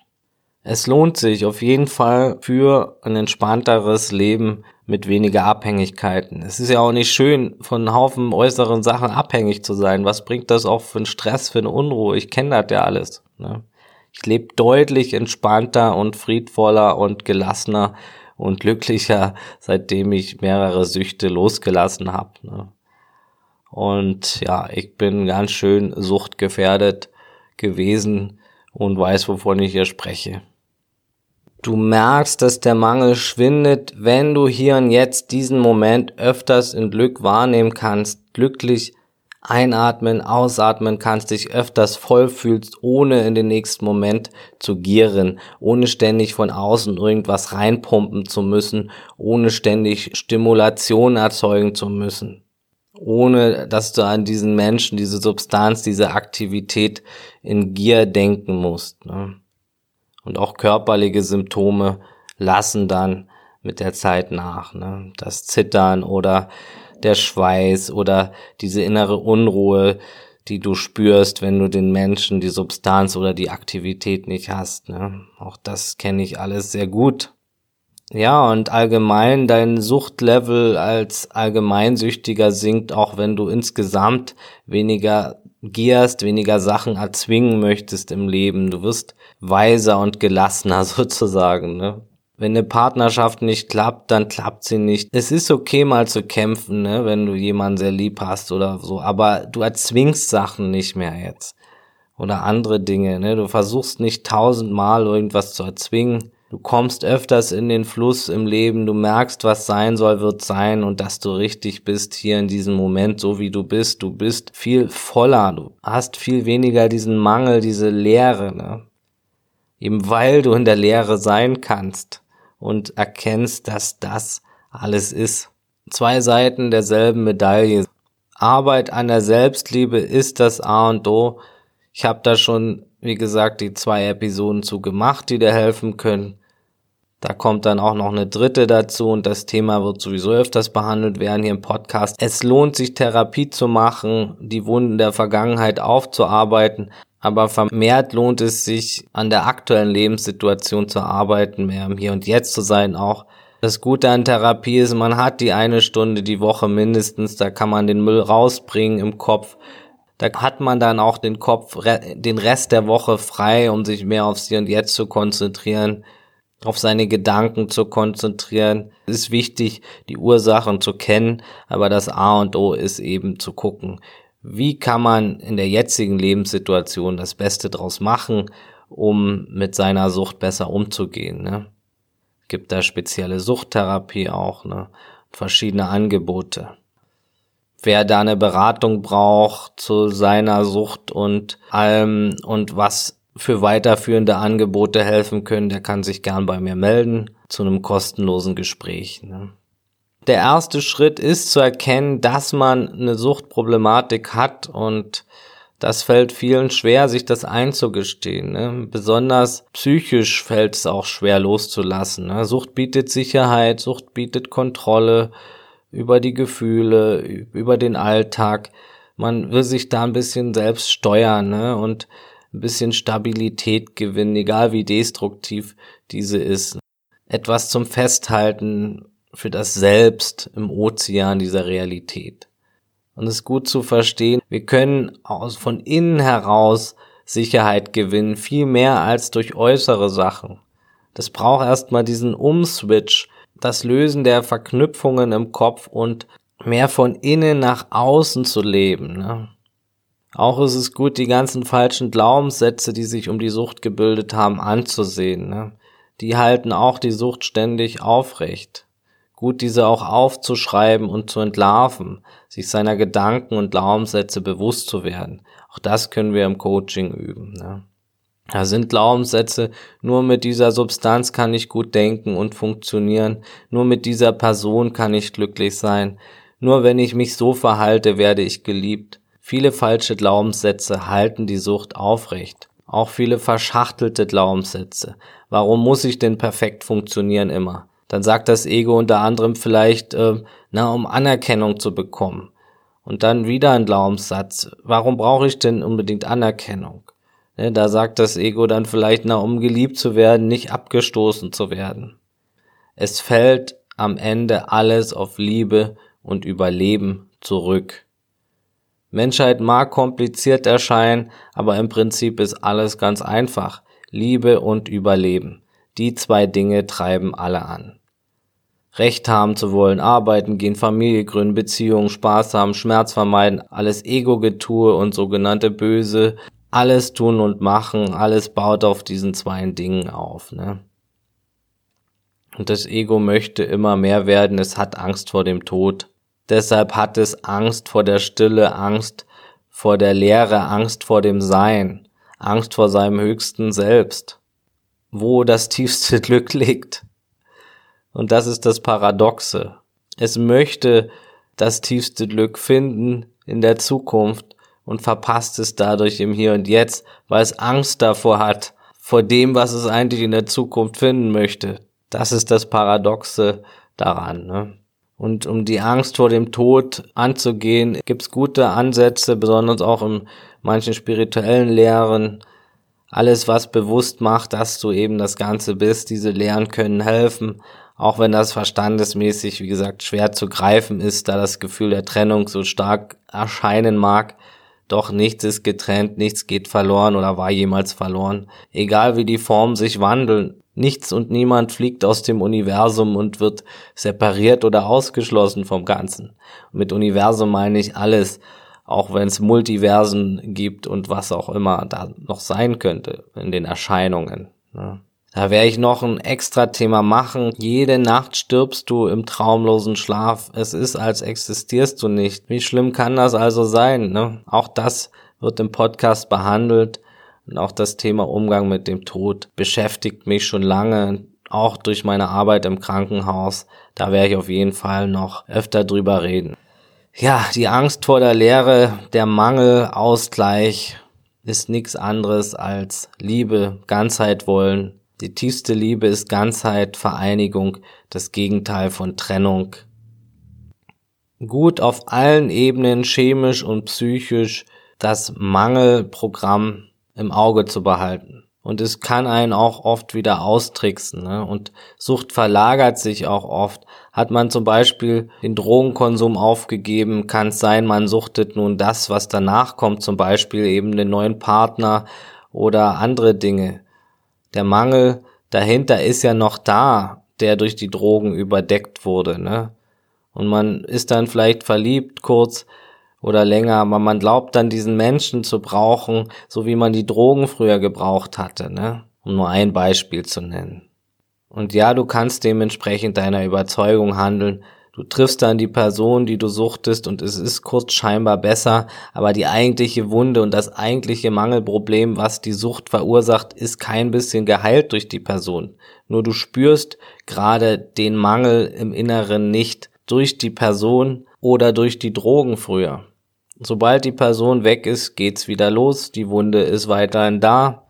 Es lohnt sich auf jeden Fall für ein entspannteres Leben mit weniger Abhängigkeiten. Es ist ja auch nicht schön, von einem Haufen äußeren Sachen abhängig zu sein. Was bringt das auch für einen Stress, für eine Unruhe? Ich kenne das ja alles. Ne? Ich lebe deutlich entspannter und friedvoller und gelassener und glücklicher, seitdem ich mehrere Süchte losgelassen habe. Ne? Und ja, ich bin ganz schön suchtgefährdet gewesen und weiß, wovon ich hier spreche. Du merkst, dass der Mangel schwindet, wenn du hier und jetzt diesen Moment öfters in Glück wahrnehmen kannst, glücklich einatmen, ausatmen kannst, dich öfters voll fühlst, ohne in den nächsten Moment zu gieren, ohne ständig von außen irgendwas reinpumpen zu müssen, ohne ständig Stimulation erzeugen zu müssen, ohne dass du an diesen Menschen, diese Substanz, diese Aktivität in Gier denken musst. Ne? Und auch körperliche Symptome lassen dann mit der Zeit nach. Ne? Das Zittern oder der Schweiß oder diese innere Unruhe, die du spürst, wenn du den Menschen die Substanz oder die Aktivität nicht hast. Ne? Auch das kenne ich alles sehr gut. Ja, und allgemein dein Suchtlevel als Allgemeinsüchtiger sinkt, auch wenn du insgesamt weniger gierst, weniger Sachen erzwingen möchtest im Leben. Du wirst weiser und gelassener *laughs* sozusagen. Ne? Wenn eine Partnerschaft nicht klappt, dann klappt sie nicht. Es ist okay mal zu kämpfen, ne, wenn du jemanden sehr lieb hast oder so, aber du erzwingst Sachen nicht mehr jetzt. Oder andere Dinge, ne? Du versuchst nicht tausendmal irgendwas zu erzwingen. Du kommst öfters in den Fluss im Leben, du merkst, was sein soll, wird sein und dass du richtig bist hier in diesem Moment, so wie du bist. Du bist viel voller, du hast viel weniger diesen Mangel, diese Leere, ne? Eben weil du in der Leere sein kannst und erkennst, dass das alles ist. Zwei Seiten derselben Medaille. Arbeit an der Selbstliebe ist das A und O. Ich habe da schon, wie gesagt, die zwei Episoden zu gemacht, die dir helfen können. Da kommt dann auch noch eine dritte dazu und das Thema wird sowieso öfters behandelt werden hier im Podcast. Es lohnt sich Therapie zu machen, die Wunden der Vergangenheit aufzuarbeiten, aber vermehrt lohnt es sich an der aktuellen Lebenssituation zu arbeiten, mehr im Hier und Jetzt zu sein auch. Das Gute an Therapie ist, man hat die eine Stunde die Woche mindestens, da kann man den Müll rausbringen im Kopf. Da hat man dann auch den Kopf, den Rest der Woche frei, um sich mehr aufs Hier und Jetzt zu konzentrieren auf seine Gedanken zu konzentrieren. Es ist wichtig, die Ursachen zu kennen, aber das A und O ist eben zu gucken, wie kann man in der jetzigen Lebenssituation das Beste draus machen, um mit seiner Sucht besser umzugehen. Ne? Gibt da spezielle Suchttherapie auch, ne? verschiedene Angebote. Wer da eine Beratung braucht zu seiner Sucht und allem und was für weiterführende Angebote helfen können, der kann sich gern bei mir melden zu einem kostenlosen Gespräch. Ne? Der erste Schritt ist zu erkennen, dass man eine Suchtproblematik hat und das fällt vielen schwer, sich das einzugestehen. Ne? Besonders psychisch fällt es auch schwer loszulassen. Ne? Sucht bietet Sicherheit, Sucht bietet Kontrolle über die Gefühle, über den Alltag. Man will sich da ein bisschen selbst steuern ne? und ein bisschen Stabilität gewinnen, egal wie destruktiv diese ist. Etwas zum Festhalten für das Selbst im Ozean dieser Realität. Und es ist gut zu verstehen, wir können aus, von innen heraus Sicherheit gewinnen, viel mehr als durch äußere Sachen. Das braucht erstmal diesen Umswitch, das Lösen der Verknüpfungen im Kopf und mehr von innen nach außen zu leben. Ne? Auch ist es gut, die ganzen falschen Glaubenssätze, die sich um die Sucht gebildet haben, anzusehen. Ne? Die halten auch die Sucht ständig aufrecht. Gut, diese auch aufzuschreiben und zu entlarven, sich seiner Gedanken und Glaubenssätze bewusst zu werden. Auch das können wir im Coaching üben. Ne? Da sind Glaubenssätze, nur mit dieser Substanz kann ich gut denken und funktionieren, nur mit dieser Person kann ich glücklich sein, nur wenn ich mich so verhalte, werde ich geliebt. Viele falsche Glaubenssätze halten die Sucht aufrecht. Auch viele verschachtelte Glaubenssätze. Warum muss ich denn perfekt funktionieren immer? Dann sagt das Ego unter anderem vielleicht, äh, na, um Anerkennung zu bekommen. Und dann wieder ein Glaubenssatz. Warum brauche ich denn unbedingt Anerkennung? Ne, da sagt das Ego dann vielleicht, na, um geliebt zu werden, nicht abgestoßen zu werden. Es fällt am Ende alles auf Liebe und Überleben zurück. Menschheit mag kompliziert erscheinen, aber im Prinzip ist alles ganz einfach. Liebe und Überleben. Die zwei Dinge treiben alle an. Recht haben zu wollen, arbeiten gehen, Familie gründen, Beziehungen, Spaß haben, Schmerz vermeiden, alles Ego-Getue und sogenannte Böse, alles tun und machen, alles baut auf diesen zwei Dingen auf. Ne? Und das Ego möchte immer mehr werden, es hat Angst vor dem Tod. Deshalb hat es Angst vor der Stille, Angst vor der Leere, Angst vor dem Sein, Angst vor seinem höchsten Selbst, wo das *laughs* tiefste Glück liegt. Und das ist das Paradoxe. Es möchte das tiefste Glück finden in der Zukunft und verpasst es dadurch im Hier und Jetzt, weil es Angst davor hat, vor dem, was es eigentlich in der Zukunft finden möchte. Das ist das Paradoxe daran. Ne? Und um die Angst vor dem Tod anzugehen, gibt's gute Ansätze, besonders auch in manchen spirituellen Lehren. Alles, was bewusst macht, dass du eben das Ganze bist, diese Lehren können helfen, auch wenn das verstandesmäßig, wie gesagt, schwer zu greifen ist, da das Gefühl der Trennung so stark erscheinen mag. Doch nichts ist getrennt, nichts geht verloren oder war jemals verloren. Egal wie die Formen sich wandeln, Nichts und niemand fliegt aus dem Universum und wird separiert oder ausgeschlossen vom Ganzen. Mit Universum meine ich alles, auch wenn es Multiversen gibt und was auch immer da noch sein könnte in den Erscheinungen. Ne? Da werde ich noch ein extra Thema machen. Jede Nacht stirbst du im traumlosen Schlaf. Es ist, als existierst du nicht. Wie schlimm kann das also sein? Ne? Auch das wird im Podcast behandelt. Und auch das Thema Umgang mit dem Tod beschäftigt mich schon lange, auch durch meine Arbeit im Krankenhaus. Da werde ich auf jeden Fall noch öfter drüber reden. Ja, die Angst vor der Leere, der Mangel, Ausgleich ist nichts anderes als Liebe, Ganzheit wollen. Die tiefste Liebe ist Ganzheit, Vereinigung, das Gegenteil von Trennung. Gut auf allen Ebenen, chemisch und psychisch, das Mangelprogramm im Auge zu behalten. Und es kann einen auch oft wieder austricksen. Ne? Und Sucht verlagert sich auch oft. Hat man zum Beispiel den Drogenkonsum aufgegeben, kann es sein, man suchtet nun das, was danach kommt, zum Beispiel eben den neuen Partner oder andere Dinge. Der Mangel dahinter ist ja noch da, der durch die Drogen überdeckt wurde. Ne? Und man ist dann vielleicht verliebt kurz, oder länger, aber man glaubt dann diesen Menschen zu brauchen, so wie man die Drogen früher gebraucht hatte, ne? Um nur ein Beispiel zu nennen. Und ja, du kannst dementsprechend deiner Überzeugung handeln. Du triffst dann die Person, die du suchtest und es ist kurz scheinbar besser, aber die eigentliche Wunde und das eigentliche Mangelproblem, was die Sucht verursacht, ist kein bisschen geheilt durch die Person. Nur du spürst gerade den Mangel im Inneren nicht durch die Person oder durch die Drogen früher. Sobald die Person weg ist, geht's wieder los. Die Wunde ist weiterhin da.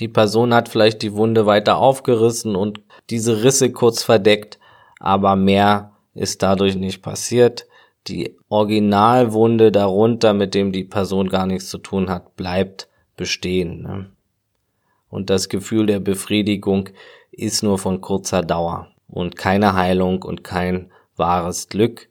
Die Person hat vielleicht die Wunde weiter aufgerissen und diese Risse kurz verdeckt, aber mehr ist dadurch nicht passiert. Die Originalwunde darunter, mit dem die Person gar nichts zu tun hat, bleibt bestehen. Ne? Und das Gefühl der Befriedigung ist nur von kurzer Dauer und keine Heilung und kein wahres Glück.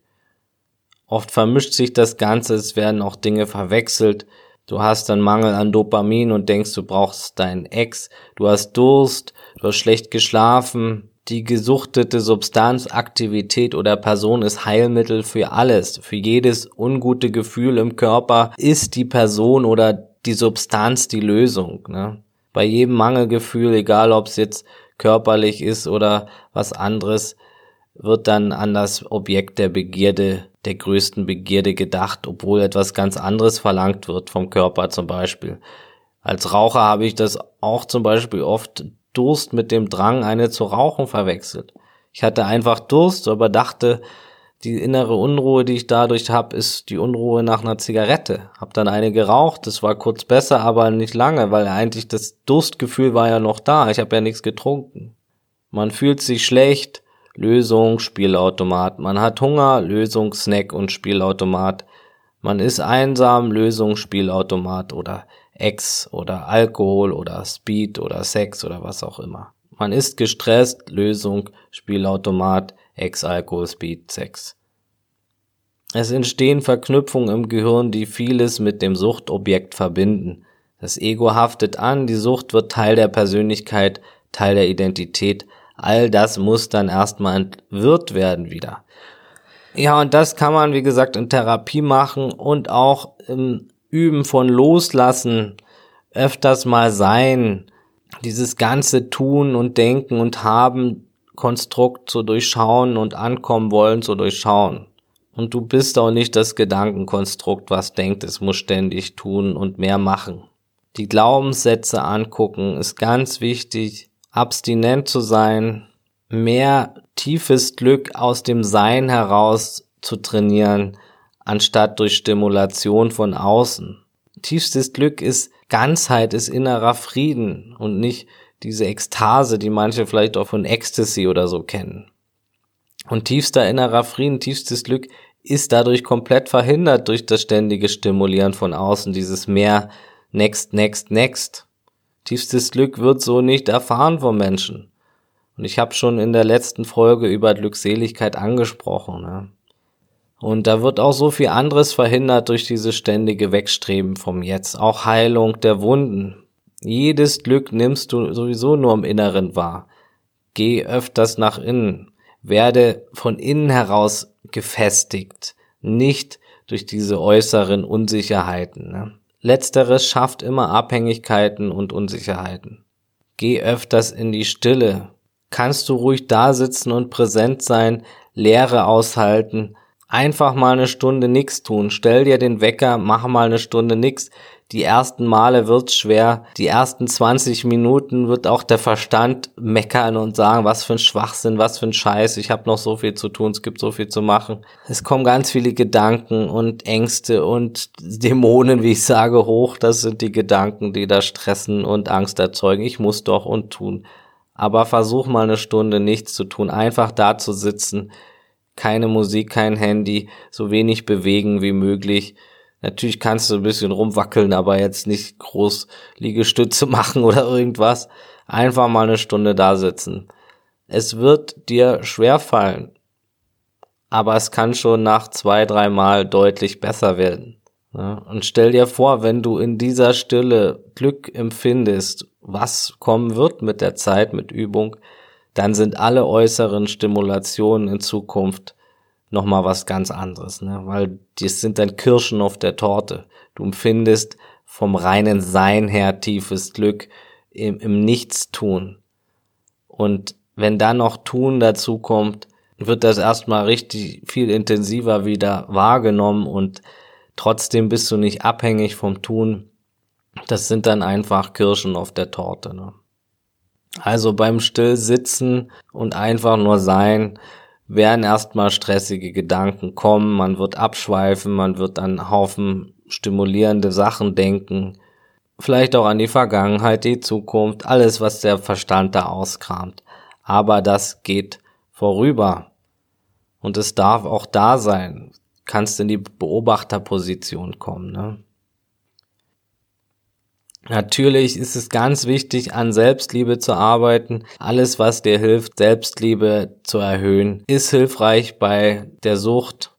Oft vermischt sich das Ganze, es werden auch Dinge verwechselt. Du hast dann Mangel an Dopamin und denkst, du brauchst deinen Ex. Du hast Durst, du hast schlecht geschlafen. Die gesuchtete Substanz, Aktivität oder Person ist Heilmittel für alles. Für jedes ungute Gefühl im Körper ist die Person oder die Substanz die Lösung. Ne? Bei jedem Mangelgefühl, egal ob es jetzt körperlich ist oder was anderes, wird dann an das Objekt der Begierde, der größten Begierde gedacht, obwohl etwas ganz anderes verlangt wird vom Körper zum Beispiel. Als Raucher habe ich das auch zum Beispiel oft Durst mit dem Drang, eine zu rauchen verwechselt. Ich hatte einfach Durst, aber dachte, die innere Unruhe, die ich dadurch habe, ist die Unruhe nach einer Zigarette. Hab dann eine geraucht, das war kurz besser, aber nicht lange, weil eigentlich das Durstgefühl war ja noch da. Ich habe ja nichts getrunken. Man fühlt sich schlecht, Lösung, Spielautomat. Man hat Hunger, Lösung, Snack und Spielautomat. Man ist einsam, Lösung, Spielautomat oder Ex oder Alkohol oder Speed oder Sex oder was auch immer. Man ist gestresst, Lösung, Spielautomat, Ex, Alkohol, Speed, Sex. Es entstehen Verknüpfungen im Gehirn, die vieles mit dem Suchtobjekt verbinden. Das Ego haftet an, die Sucht wird Teil der Persönlichkeit, Teil der Identität, All das muss dann erstmal entwirrt werden wieder. Ja, und das kann man, wie gesagt, in Therapie machen und auch im Üben von Loslassen öfters mal sein, dieses ganze Tun und Denken und Haben Konstrukt zu durchschauen und ankommen wollen zu durchschauen. Und du bist auch nicht das Gedankenkonstrukt, was denkt, es muss ständig tun und mehr machen. Die Glaubenssätze angucken ist ganz wichtig abstinent zu sein, mehr tiefes Glück aus dem Sein heraus zu trainieren, anstatt durch Stimulation von außen. Tiefstes Glück ist Ganzheit, ist innerer Frieden und nicht diese Ekstase, die manche vielleicht auch von Ecstasy oder so kennen. Und tiefster innerer Frieden, tiefstes Glück ist dadurch komplett verhindert durch das ständige Stimulieren von außen, dieses mehr next, next, next. Tiefstes Glück wird so nicht erfahren vom Menschen. Und ich habe schon in der letzten Folge über Glückseligkeit angesprochen. Ne? Und da wird auch so viel anderes verhindert durch dieses ständige Wegstreben vom Jetzt. Auch Heilung der Wunden. Jedes Glück nimmst du sowieso nur im Inneren wahr. Geh öfters nach innen. Werde von innen heraus gefestigt. Nicht durch diese äußeren Unsicherheiten. Ne? Letzteres schafft immer Abhängigkeiten und Unsicherheiten. Geh öfters in die Stille. Kannst du ruhig da sitzen und präsent sein, Leere aushalten, einfach mal eine Stunde nix tun. Stell dir den Wecker, mach mal eine Stunde nix. Die ersten Male wird's schwer. Die ersten 20 Minuten wird auch der Verstand meckern und sagen, was für ein Schwachsinn, was für ein Scheiß. Ich habe noch so viel zu tun, es gibt so viel zu machen. Es kommen ganz viele Gedanken und Ängste und Dämonen, wie ich sage, hoch. Das sind die Gedanken, die da stressen und Angst erzeugen. Ich muss doch und tun. Aber versuch mal eine Stunde nichts zu tun, einfach da zu sitzen, keine Musik, kein Handy, so wenig bewegen wie möglich. Natürlich kannst du ein bisschen rumwackeln, aber jetzt nicht groß Liegestütze *laughs* machen oder irgendwas. Einfach mal eine Stunde da sitzen. Es wird dir schwer fallen, aber es kann schon nach zwei, drei Mal deutlich besser werden. Und stell dir vor, wenn du in dieser Stille Glück empfindest, was kommen wird mit der Zeit, mit Übung, dann sind alle äußeren Stimulationen in Zukunft nochmal was ganz anderes, ne? weil das sind dann Kirschen auf der Torte. Du empfindest vom reinen Sein her tiefes Glück im, im Nichtstun. Und wenn dann noch Tun dazu kommt, wird das erstmal richtig viel intensiver wieder wahrgenommen und trotzdem bist du nicht abhängig vom Tun. Das sind dann einfach Kirschen auf der Torte. Ne? Also beim Stillsitzen und einfach nur sein, werden erstmal stressige Gedanken kommen, man wird abschweifen, man wird an Haufen stimulierende Sachen denken, vielleicht auch an die Vergangenheit, die Zukunft, alles, was der Verstand da auskramt. Aber das geht vorüber. Und es darf auch da sein. Kannst in die Beobachterposition kommen. Ne? Natürlich ist es ganz wichtig, an Selbstliebe zu arbeiten. Alles, was dir hilft, Selbstliebe zu erhöhen, ist hilfreich bei der Sucht.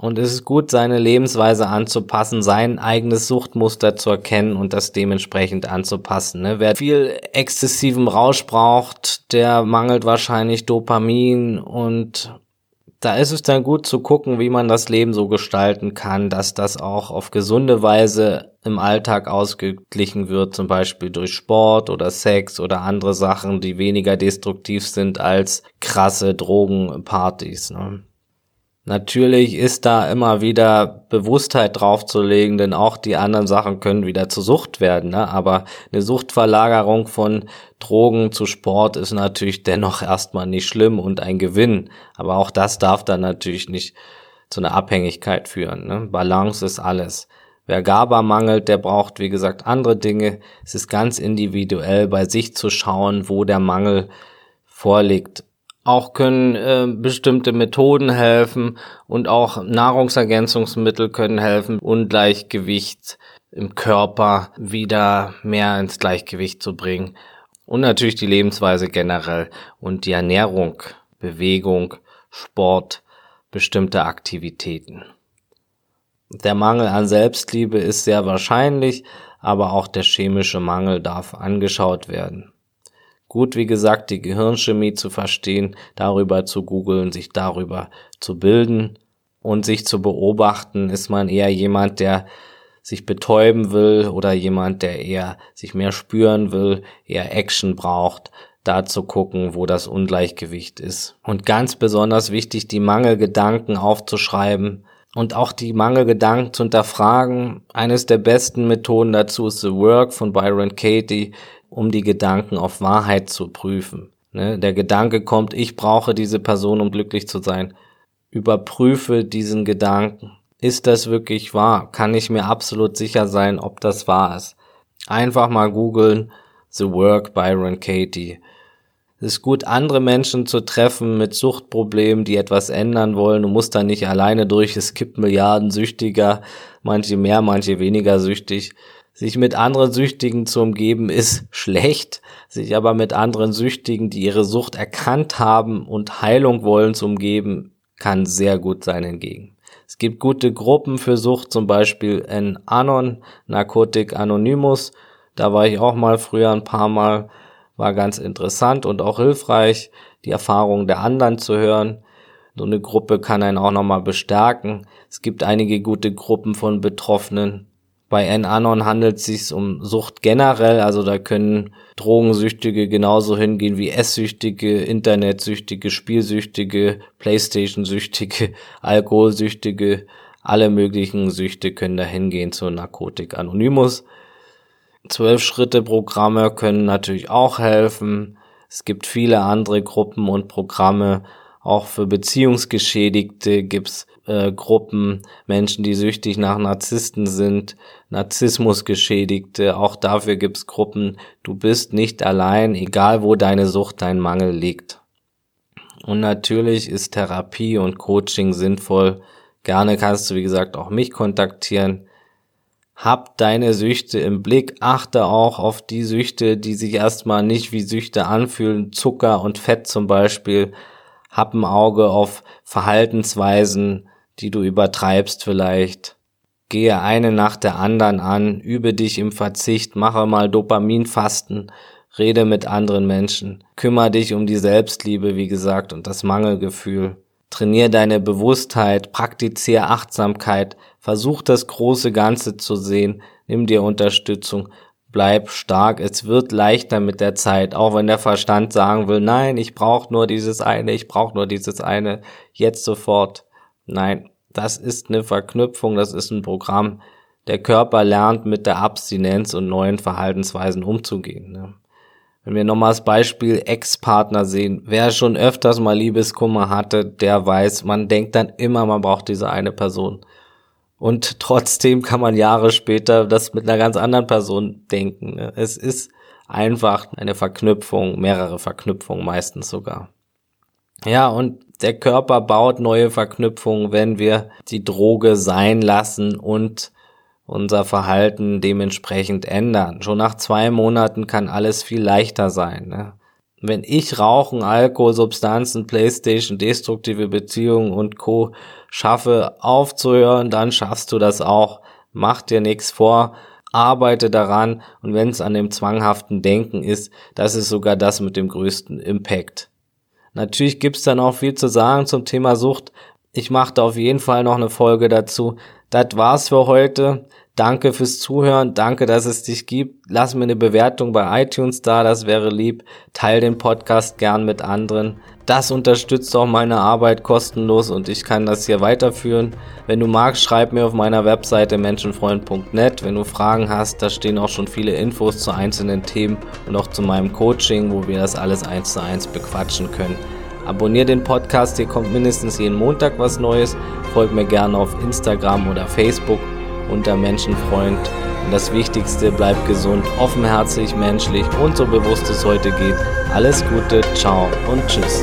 Und es ist gut, seine Lebensweise anzupassen, sein eigenes Suchtmuster zu erkennen und das dementsprechend anzupassen. Ne? Wer viel exzessiven Rausch braucht, der mangelt wahrscheinlich Dopamin und da ist es dann gut zu gucken, wie man das Leben so gestalten kann, dass das auch auf gesunde Weise im Alltag ausgeglichen wird, zum Beispiel durch Sport oder Sex oder andere Sachen, die weniger destruktiv sind als krasse Drogenpartys. Ne? Natürlich ist da immer wieder Bewusstheit draufzulegen, denn auch die anderen Sachen können wieder zur Sucht werden. Ne? Aber eine Suchtverlagerung von Drogen zu Sport ist natürlich dennoch erstmal nicht schlimm und ein Gewinn. Aber auch das darf dann natürlich nicht zu einer Abhängigkeit führen. Ne? Balance ist alles. Wer GABA mangelt, der braucht, wie gesagt, andere Dinge. Es ist ganz individuell bei sich zu schauen, wo der Mangel vorliegt. Auch können äh, bestimmte Methoden helfen und auch Nahrungsergänzungsmittel können helfen, Ungleichgewicht im Körper wieder mehr ins Gleichgewicht zu bringen. Und natürlich die Lebensweise generell und die Ernährung, Bewegung, Sport, bestimmte Aktivitäten. Der Mangel an Selbstliebe ist sehr wahrscheinlich, aber auch der chemische Mangel darf angeschaut werden. Gut, wie gesagt, die Gehirnchemie zu verstehen, darüber zu googeln, sich darüber zu bilden und sich zu beobachten, ist man eher jemand, der sich betäuben will oder jemand, der eher sich mehr spüren will, eher Action braucht, da zu gucken, wo das Ungleichgewicht ist. Und ganz besonders wichtig, die Mangelgedanken aufzuschreiben und auch die Mangelgedanken zu hinterfragen. Eines der besten Methoden dazu ist The Work von Byron Katie um die Gedanken auf Wahrheit zu prüfen. Ne? Der Gedanke kommt, ich brauche diese Person, um glücklich zu sein. Überprüfe diesen Gedanken. Ist das wirklich wahr? Kann ich mir absolut sicher sein, ob das wahr ist? Einfach mal googeln The Work Byron Katie. Es ist gut, andere Menschen zu treffen mit Suchtproblemen, die etwas ändern wollen. Du musst da nicht alleine durch. Es gibt Milliarden Süchtiger, manche mehr, manche weniger süchtig. Sich mit anderen Süchtigen zu umgeben ist schlecht, sich aber mit anderen Süchtigen, die ihre Sucht erkannt haben und Heilung wollen, zu umgeben, kann sehr gut sein hingegen. Es gibt gute Gruppen für Sucht, zum Beispiel in Anon, Narcotic Anonymous. Da war ich auch mal früher ein paar Mal, war ganz interessant und auch hilfreich, die Erfahrungen der anderen zu hören. So eine Gruppe kann einen auch nochmal bestärken. Es gibt einige gute Gruppen von Betroffenen, Bei N-Anon handelt es sich um Sucht generell, also da können Drogensüchtige genauso hingehen wie Esssüchtige, Internetsüchtige, Spielsüchtige, Playstation-Süchtige, *laughs* Alkoholsüchtige, alle möglichen Süchte können da hingehen zu Narkotik Anonymous. Zwölf-Schritte-Programme können natürlich auch helfen. Es gibt viele andere Gruppen und Programme. Auch für Beziehungsgeschädigte gibt's äh, Gruppen, Menschen, die süchtig nach Narzissten sind, Narzissmusgeschädigte, auch dafür gibt's Gruppen. Du bist nicht allein, egal wo deine Sucht, dein Mangel liegt. Und natürlich ist Therapie und Coaching sinnvoll. Gerne kannst du, wie gesagt, auch mich kontaktieren. Hab deine Süchte im Blick, achte auch auf die Süchte, die sich erstmal nicht wie Süchte anfühlen, Zucker und Fett zum Beispiel. Hab ein Auge auf Verhaltensweisen, die du übertreibst vielleicht. Gehe eine nach der anderen an, übe dich im Verzicht, mache mal Dopaminfasten, rede mit anderen Menschen, kümmere dich um die Selbstliebe, wie gesagt, und das Mangelgefühl. Trainier deine Bewusstheit, praktiziere Achtsamkeit, versuch das große Ganze zu sehen, nimm dir Unterstützung, bleib stark, es wird leichter mit der Zeit, auch wenn der Verstand sagen will, nein, ich brauche nur dieses eine, ich brauche nur dieses eine, jetzt sofort. Nein, das ist eine Verknüpfung, das ist ein Programm. Der Körper lernt mit der Abstinenz und neuen Verhaltensweisen umzugehen. Ne? Wenn wir nochmal das Beispiel Ex-Partner sehen, wer schon öfters mal Liebeskummer hatte, der weiß, man denkt dann immer, man braucht diese eine Person. Und *laughs* trotzdem kann man Jahre später das mit einer ganz anderen Person denken. Ne? Es ist einfach eine Verknüpfung, mehrere Verknüpfungen meistens sogar. Ja, und der Körper baut neue Verknüpfungen, wenn wir die Droge sein lassen und unser Verhalten dementsprechend ändern. Schon nach zwei Monaten kann alles viel leichter sein. Ne? Wenn ich Rauchen, Alkohol, Substanzen, Playstation, destruktive Beziehungen und Co. schaffe aufzuhören, dann schaffst du das auch. Mach dir nichts vor, arbeite daran und wenn es an dem zwanghaften Denken ist, das ist sogar das mit dem größten Impact. Natürlich gibt's dann auch viel zu sagen zum Thema Sucht. Ich mache da auf jeden Fall noch eine Folge dazu. Das war's für heute. Danke fürs Zuhören. Danke, dass es dich gibt. Lass mir eine Bewertung bei iTunes da. Das wäre lieb. Teil den Podcast gern mit anderen. Das unterstützt auch meine Arbeit kostenlos und ich kann das hier weiterführen. Wenn du magst, schreib mir auf meiner Webseite menschenfreund.net. Wenn du Fragen hast, da stehen auch schon viele Infos zu einzelnen Themen und auch zu meinem Coaching, wo wir das alles eins zu eins bequatschen können. Abonnier den Podcast, hier kommt mindestens jeden Montag was Neues. Folg mir gerne auf Instagram oder Facebook unter Menschenfreund. Und das Wichtigste, bleibt gesund, offenherzig, menschlich und so bewusst es heute geht. Alles Gute, ciao und tschüss.